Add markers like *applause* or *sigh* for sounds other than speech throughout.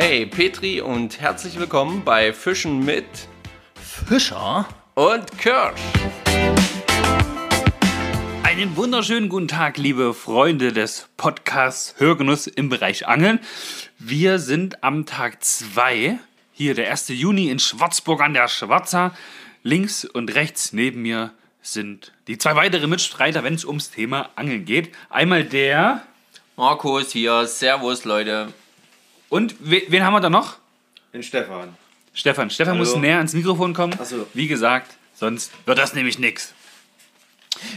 Hey Petri und herzlich willkommen bei Fischen mit Fischer? und Kirsch. Einen wunderschönen guten Tag, liebe Freunde des Podcasts Hörgenuss im Bereich Angeln. Wir sind am Tag 2, hier der 1. Juni in Schwarzburg an der Schwarza. Links und rechts neben mir sind die zwei weitere Mitstreiter, wenn es ums Thema Angeln geht. Einmal der Markus hier, Servus Leute. Und we- wen haben wir da noch? Den Stefan. Stefan. Stefan Hallo. muss näher ans Mikrofon kommen. Ach so. Wie gesagt, sonst wird das nämlich nix.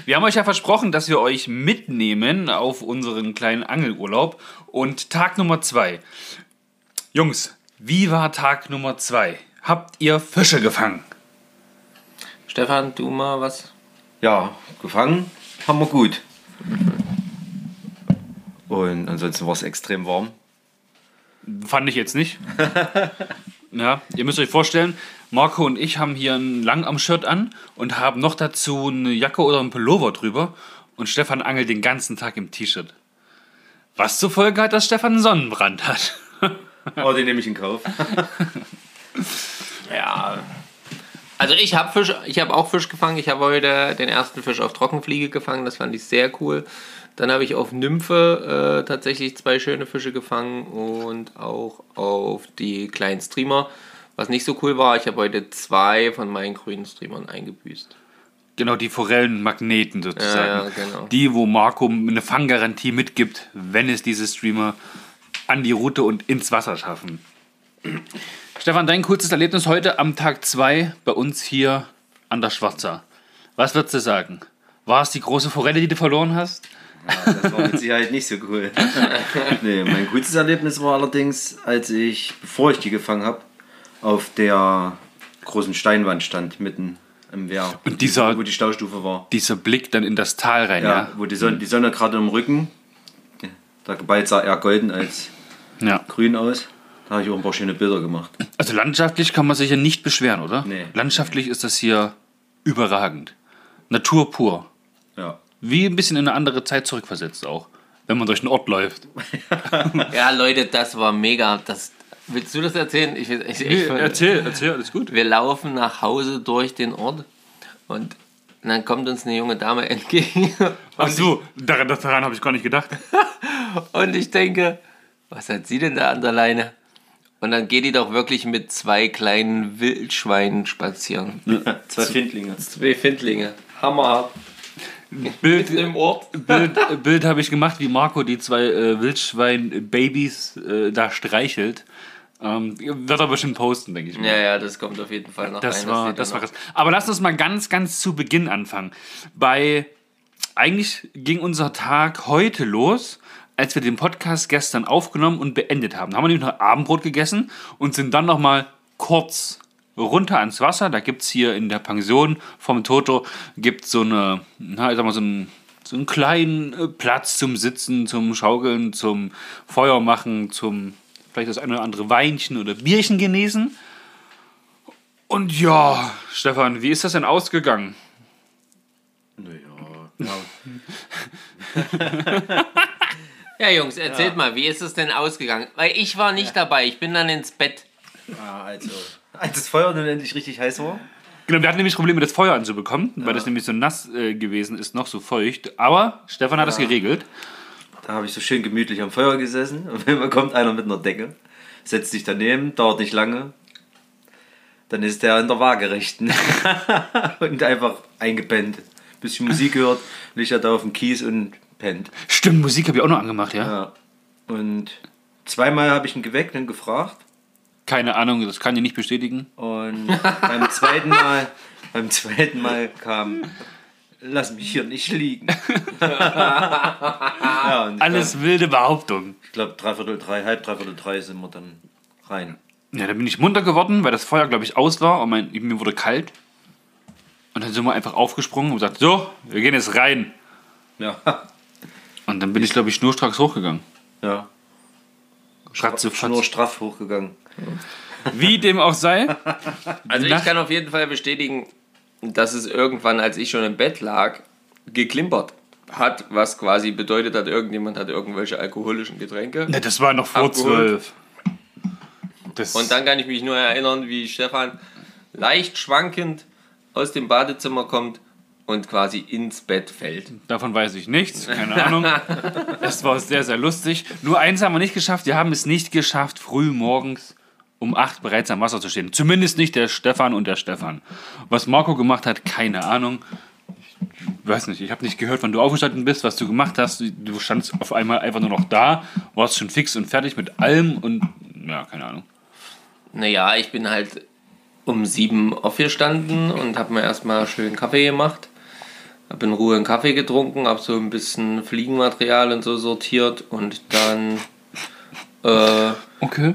Wir haben euch ja versprochen, dass wir euch mitnehmen auf unseren kleinen Angelurlaub. Und Tag Nummer zwei. Jungs, wie war Tag Nummer zwei? Habt ihr Fische gefangen? Stefan, du mal was? Ja, gefangen haben wir gut. Und ansonsten war es extrem warm. Fand ich jetzt nicht. *laughs* Ja, ihr müsst euch vorstellen, Marco und ich haben hier ein Langarm-Shirt an und haben noch dazu eine Jacke oder einen Pullover drüber. Und Stefan angelt den ganzen Tag im T-Shirt. Was zur Folge hat, dass Stefan einen Sonnenbrand hat. Aber *laughs* den nehme ich in Kauf. *laughs* Ja. Also ich habe Fisch, ich habe auch Fisch gefangen. Ich habe heute den ersten Fisch auf Trockenfliege gefangen. Das fand ich sehr cool. Dann habe ich auf Nymphe äh, tatsächlich zwei schöne Fische gefangen und auch auf die kleinen Streamer. Was nicht so cool war, ich habe heute zwei von meinen grünen Streamern eingebüßt. Genau, die Forellenmagneten sozusagen. Ja, ja, genau. Die, wo Marco eine Fanggarantie mitgibt, wenn es diese Streamer an die Route und ins Wasser schaffen. Stefan, dein kurzes Erlebnis heute am Tag 2 bei uns hier an der Schwarza. Was würdest du sagen? War es die große Forelle, die du verloren hast? Ja, das war mit Sicherheit nicht so cool. *laughs* nee, mein gutes Erlebnis war allerdings, als ich, bevor ich die gefangen habe, auf der großen Steinwand stand, mitten im Wehr. Und dieser- Wo die Staustufe war. Dieser Blick dann in das Tal rein, Ja, ja? wo die Sonne, die Sonne gerade im Rücken. Der Gebeil sah eher golden als Ja. grün aus. Da habe ich auch ein paar schöne Bilder gemacht. Also landschaftlich kann man sich ja nicht beschweren, oder? Nee. Landschaftlich ist das hier überragend. Natur pur. Wie ein bisschen in eine andere Zeit zurückversetzt auch, wenn man durch den Ort läuft. *laughs* Ja, Leute, das war mega. Das, willst du das erzählen? Ich, ich, ich, erzähl, erzähl, alles gut. Wir laufen nach Hause durch den Ort und dann kommt uns eine junge Dame entgegen. Ach so, daran, daran habe ich gar nicht gedacht. *laughs* Und ich denke, was hat sie denn da an der Leine? Und dann geht die doch wirklich mit zwei kleinen Wildschweinen spazieren. Zwei Findlinge. Zwei Findlinge. Hammerhart. Bild, Im Ort. *laughs* Bild, Bild habe ich gemacht, wie Marco die zwei äh, Wildschwein-Babys äh, da streichelt. Ähm, wird er bestimmt posten, denke ich mal. Ja, ja, das kommt auf jeden Fall noch Das rein. war, das da war krass. Aber lass uns mal ganz, ganz zu Beginn anfangen. Bei, eigentlich ging unser Tag heute los, als wir den Podcast gestern aufgenommen und beendet haben. Da haben wir nämlich noch Abendbrot gegessen und sind dann noch mal kurz runter ans Wasser. Da gibt es hier in der Pension vom Toto gibt's so eine, na, ich sag mal, so einen, so einen kleinen äh, Platz zum Sitzen, zum Schaukeln, zum Feuer machen, zum vielleicht das eine oder andere Weinchen oder Bierchen genießen. Und ja, Stefan, wie ist das denn ausgegangen? Naja. *laughs* Ja, Jungs, erzählt mal, wie ist es denn ausgegangen? Weil ich war nicht dabei, ich bin dann ins Bett. Ja, also. Als das Feuer dann endlich richtig heiß war. Genau, wir hatten nämlich Probleme, das Feuer anzubekommen, weil das nämlich so nass äh, gewesen ist, noch so feucht. Aber Stefan hat das geregelt. Da habe ich so schön gemütlich am Feuer gesessen. *laughs* Und wenn kommt einer mit einer Decke, setzt sich daneben, dauert nicht lange. Dann ist der in der Waagerechten. *laughs* und einfach eingepennt. Bisschen Musik gehört, liegt er da auf dem Kies und pennt. Stimmt, Musik habe ich auch noch angemacht, ja? Ja. Und zweimal habe ich ihn geweckt und gefragt. Keine Ahnung, das kann ich nicht bestätigen. Und beim zweiten Mal, beim zweiten Mal kam, lass mich hier nicht liegen. *laughs* ja, Alles wilde Behauptung. Ich glaube, dreiviertel drei, halb dreiviertel drei sind wir dann rein. Ja, dann bin ich munter geworden, weil das Feuer, glaube ich, aus war und mein, mir wurde kalt. Und dann sind wir einfach aufgesprungen und gesagt, so, wir gehen jetzt rein. Ja. Und dann bin ich, glaube ich, schnurstracks hochgegangen. Ja. Ratze, Nur straff hochgegangen. Wie dem auch sei. Also ich kann auf jeden Fall bestätigen, dass es irgendwann, als ich schon im Bett lag, geklimpert hat, was quasi bedeutet hat, irgendjemand hat irgendwelche alkoholischen Getränke. Ne, das war noch vor zwölf. Und dann kann ich mich nur erinnern, wie Stefan leicht schwankend aus dem Badezimmer kommt und quasi ins Bett fällt. Davon weiß ich nichts, keine Ahnung. Es war sehr, sehr lustig. Nur eins haben wir nicht geschafft. Wir haben es nicht geschafft, früh morgens um 8 bereits am Wasser zu stehen. Zumindest nicht der Stefan und der Stefan. Was Marco gemacht hat, keine Ahnung. Ich weiß nicht, ich habe nicht gehört, wann du aufgestanden bist, was du gemacht hast. Du standst auf einmal einfach nur noch da, warst schon fix und fertig mit allem und ja, keine Ahnung. Naja, ich bin halt um sieben aufgestanden und habe mir erstmal schön Kaffee gemacht. Habe in Ruhe einen Kaffee getrunken, habe so ein bisschen Fliegenmaterial und so sortiert und dann äh, Okay.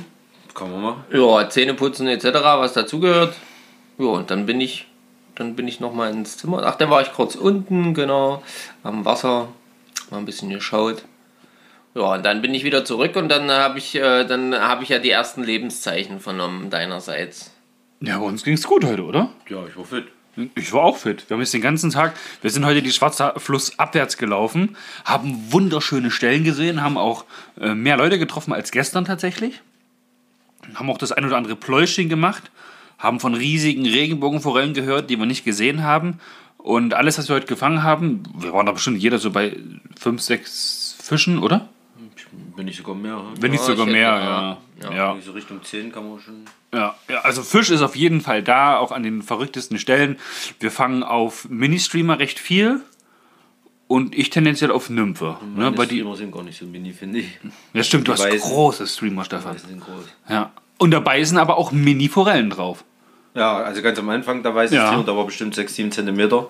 Kann man mal. ja, Zähne putzen etc., was dazugehört. Ja, und dann bin ich dann bin ich nochmal ins Zimmer. Ach, dann war ich kurz unten, genau, am Wasser, mal ein bisschen geschaut. Ja, und dann bin ich wieder zurück und dann habe ich, äh, dann habe ich ja die ersten Lebenszeichen vernommen deinerseits. Ja, bei uns ging es gut heute, oder? Ja, ich war fit. Ich war auch fit. Wir haben jetzt den ganzen Tag, wir sind heute die Schwarze Fluss abwärts gelaufen, haben wunderschöne Stellen gesehen, haben auch äh, mehr Leute getroffen als gestern tatsächlich. Haben auch das ein oder andere Pläuschchen gemacht, haben von riesigen Regenbogenforellen gehört, die wir nicht gesehen haben. Und alles, was wir heute gefangen haben, wir waren da bestimmt jeder so bei fünf, sechs Fischen, oder? Bin ich sogar mehr. Wenn nicht Ja, sogar mehr, ja. ja. ja. Ja. So Richtung 10 kann man schon. Ja, ja, also Fisch ist auf jeden Fall da, auch an den verrücktesten Stellen. Wir fangen auf Ministreamer recht viel und ich tendenziell auf Nymphe. Ne, Meine bei die, Streamer sind gar nicht so mini, finde ich. ja, stimmt, du die hast Weißen. große Streamer, Stefan. Die sind groß. Ja. Und dabei sind aber auch Mini-Forellen drauf. Ja, also ganz am Anfang, da weiß ich Ja. Da war bestimmt 6, 7 Zentimeter.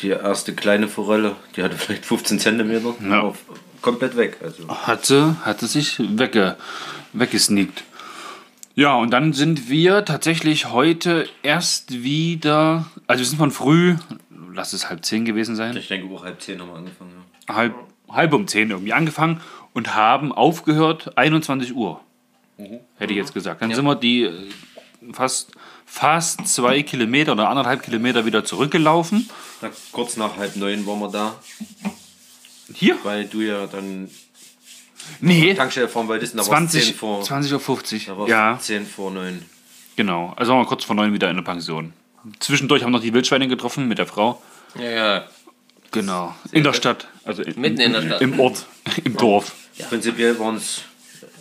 Die erste kleine Forelle, die hatte vielleicht 15 Zentimeter. Ja. Auf, komplett weg. Also. Hat sie, hat sie sich wegge, weggesneakt. Ja, und dann sind wir tatsächlich heute erst wieder, also wir sind von früh, lass es halb zehn gewesen sein, Ich denke, auch halb 10 haben wir angefangen. Ja. halb, halb um 10 irgendwie angefangen und haben aufgehört 21 Uhr. Hätte ich jetzt gesagt. Dann sind wir die äh, fast, fast zwei Kilometer oder anderthalb Kilometer wieder zurückgelaufen. Na, kurz nach halb neun waren wir da, Hier? weil du ja dann Nee, Tankstelle wolltest. und Da war es 20, 10 vor, 20 Uhr 50. da war's Ja, 10 vor 9. genau. Also waren wir kurz vor neun wieder in der Pension. Zwischendurch haben wir noch die Wildschweine getroffen mit der Frau. Ja, ja. Genau. In der Stadt. Also in, Mitten in der Stadt. Im Ort, *laughs* im Dorf. Prinzipiell waren es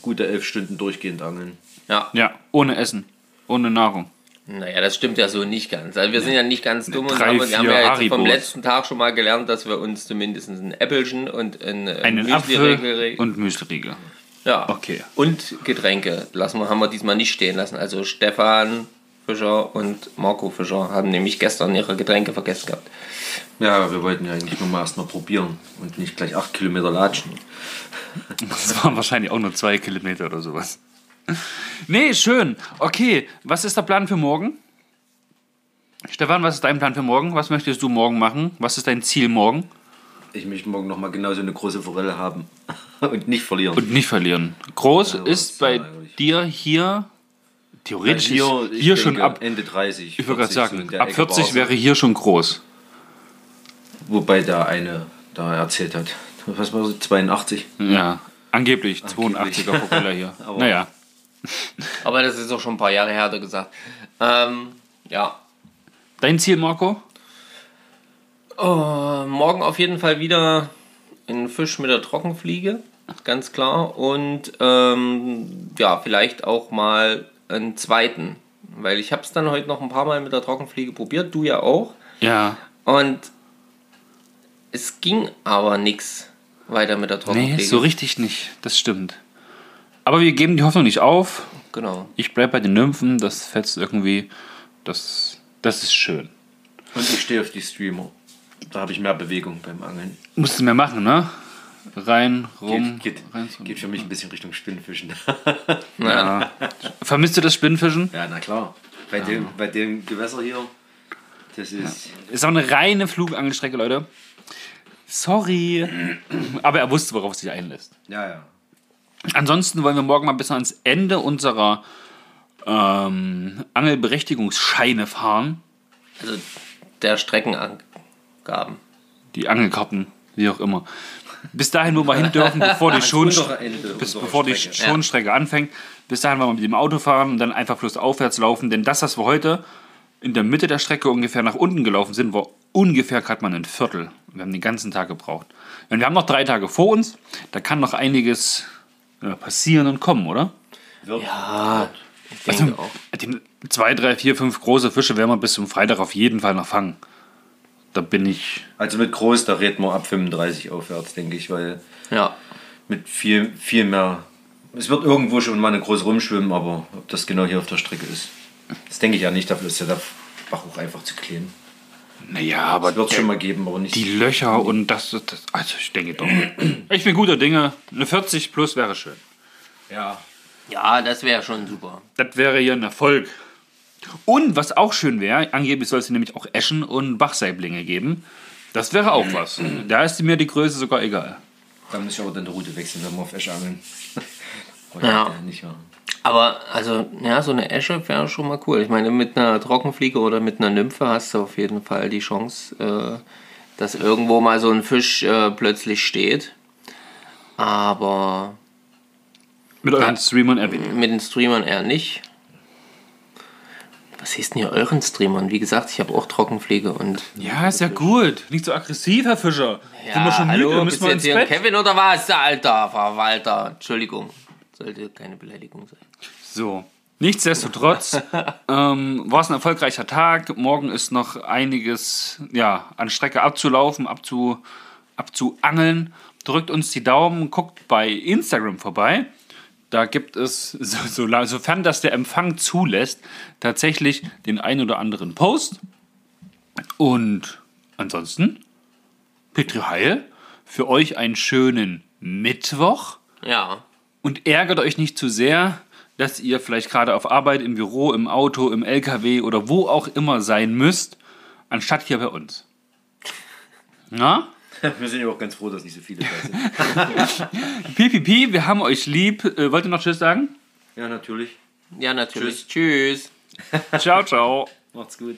gute elf Stunden durchgehend angeln. Ja. Ja, ohne Essen, ohne Nahrung. Naja, das stimmt ja so nicht ganz. Also wir sind ja nicht ganz dumm und Drei, haben, wir haben vier ja jetzt vom letzten Tag schon mal gelernt, dass wir uns zumindest ein Äppelchen und ein, ein Einen Apfel Müsli-Riegel- und Müsliriegel. ja. Okay. Und Getränke lassen wir, haben wir diesmal nicht stehen lassen. Also Stefan Fischer und Marco Fischer haben nämlich gestern ihre Getränke vergessen gehabt. Ja, wir wollten ja eigentlich nur mal erst mal probieren und nicht gleich 8 Kilometer latschen. Das waren wahrscheinlich auch nur zwei Kilometer oder sowas. Nee, schön. Okay, was ist der Plan für morgen? Stefan, was ist dein Plan für morgen? Was möchtest du morgen machen? Was ist dein Ziel morgen? Ich möchte morgen noch mal genauso eine große Forelle haben *laughs* und nicht verlieren. Und nicht verlieren. Groß Ja, ist bei ärgerlich. dir hier, theoretisch hier, ist ich hier schon ab, Ende 30. ich würde gerade 40 so sagen, der ab Ecke 40 war's. wäre hier schon groß. Wobei der eine da erzählt hat. Was war das? 82? Ja, angeblich, Angeblich. 82er Propeller hier. *laughs* Naja, *laughs* Aber das ist auch schon ein paar Jahre her, hat er gesagt. Ähm, ja. dein Ziel, Marco? Oh, morgen auf jeden Fall wieder ein Fisch mit der Trockenfliege, ganz klar. Und ähm, ja, vielleicht auch mal einen zweiten. Weil ich habe es dann heute noch ein paar Mal mit der Trockenfliege probiert, du ja auch. Ja, Und es ging aber nichts weiter mit der nee, Trockenfliege. so richtig nicht, das stimmt. Aber wir geben die Hoffnung nicht auf. Genau. Ich bleibe bei den Nymphen, das fetzt irgendwie, das, das ist schön. Und ich stehe auf die Streamer. Da habe ich mehr Bewegung beim Angeln. Musst du mehr machen, ne? Rein, rum, Geht, geht, rein. geht für mich ein bisschen Richtung Spinnfischen. *laughs* Ja. Vermisst du das Spinnfischen? ja, na klar. Bei, dem, bei dem Gewässer hier, das ist. Ist auch eine reine Flugangelstrecke, Leute. Sorry. Aber er wusste, worauf es sich einlässt. Ja, ja. Ansonsten wollen wir morgen mal bis ans Ende unserer ähm, Angelberechtigungsscheine fahren. Also der Streckenangaben. Die Angelkarten, wie auch immer. Bis dahin, wo wir hin dürfen, bevor die, *laughs* Schon untere Ende bis, bevor die Strecke. Schonstrecke anfängt. Bis dahin wollen wir mit dem Auto fahren und dann einfach flussaufwärts laufen. Denn das, was wir heute in der Mitte der Strecke ungefähr nach unten gelaufen sind, war ungefähr gerade mal ein Viertel. Wir haben den ganzen Tag gebraucht. Und wir haben noch drei Tage vor uns. Da kann noch einiges passieren und kommen, oder? Wird. Ja, ich denke auch. Die zwei, drei, vier, fünf große Fische werden wir bis zum Freitag auf jeden Fall noch fangen. Da bin ich. Also mit groß, da reden wir ab 35 aufwärts, denke ich, weil Ja. mit viel, viel mehr. Es wird irgendwo schon mal eine groß rumschwimmen, aber ob das genau hier auf der Strecke ist, das denke ich ja nicht. Dafür ist ja der Bach auch einfach zu klein. Naja, aber wird es schon mal geben, aber nicht. die Löcher und das, das. Also, ich denke doch. *clears throat* Ich bin guter Dinge. Eine 40 plus wäre schön. ja. Ja, das wäre schon super. Das wäre hier ein Erfolg. Und was auch schön wäre, angeblich soll es nämlich auch Eschen und Bachsaiblinge geben. Das wäre auch was. Da ist mir die Größe sogar egal. Da muss ich aber dann die Route wechseln, wenn wir auf Esch angeln. *laughs* Ja. Nicht wahr? Aber, also, ja, so eine Esche wäre schon mal cool. Ich meine, mit einer Trockenfliege oder mit einer Nymphe hast du auf jeden Fall die Chance, äh, dass irgendwo mal so ein Fisch äh, plötzlich steht. Aber Mit euren Streamern erwähnen. mit den Streamern eher nicht. Was hieß denn hier euren Streamern? Wie gesagt, ich habe auch Trockenfliege und. Ja, ist ja gut. Nicht so aggressiv, Herr Fischer. Sind wir schon hallo, müde? bist Müssen wir jetzt? Kevin oder was, Alter? Verwalter. Entschuldigung. Sollte keine Beleidigung sein. So. Nichtsdestotrotz *laughs* ähm, war es ein erfolgreicher Tag. Morgen ist noch einiges ja, an Strecke abzulaufen, abzu, abzuangeln. Drückt uns die Daumen, guckt bei Instagram vorbei. Da gibt es, so, so, sofern das der Empfang zulässt, tatsächlich den ein oder anderen Post. Und ansonsten, Petri Heil, für euch einen schönen Mittwoch Ja. Und ärgert euch nicht zu sehr, dass ihr vielleicht gerade auf Arbeit, im Büro, im Auto, im LKW oder wo auch immer sein müsst, anstatt hier bei uns. Na? Wir sind ja auch ganz froh, dass nicht so viele da sind. *laughs* Pipipi, wir haben euch lieb. Äh, wollt ihr noch Tschüss sagen? ja, natürlich. Ja, natürlich. Tschüss. Ciao, ciao. Macht's gut.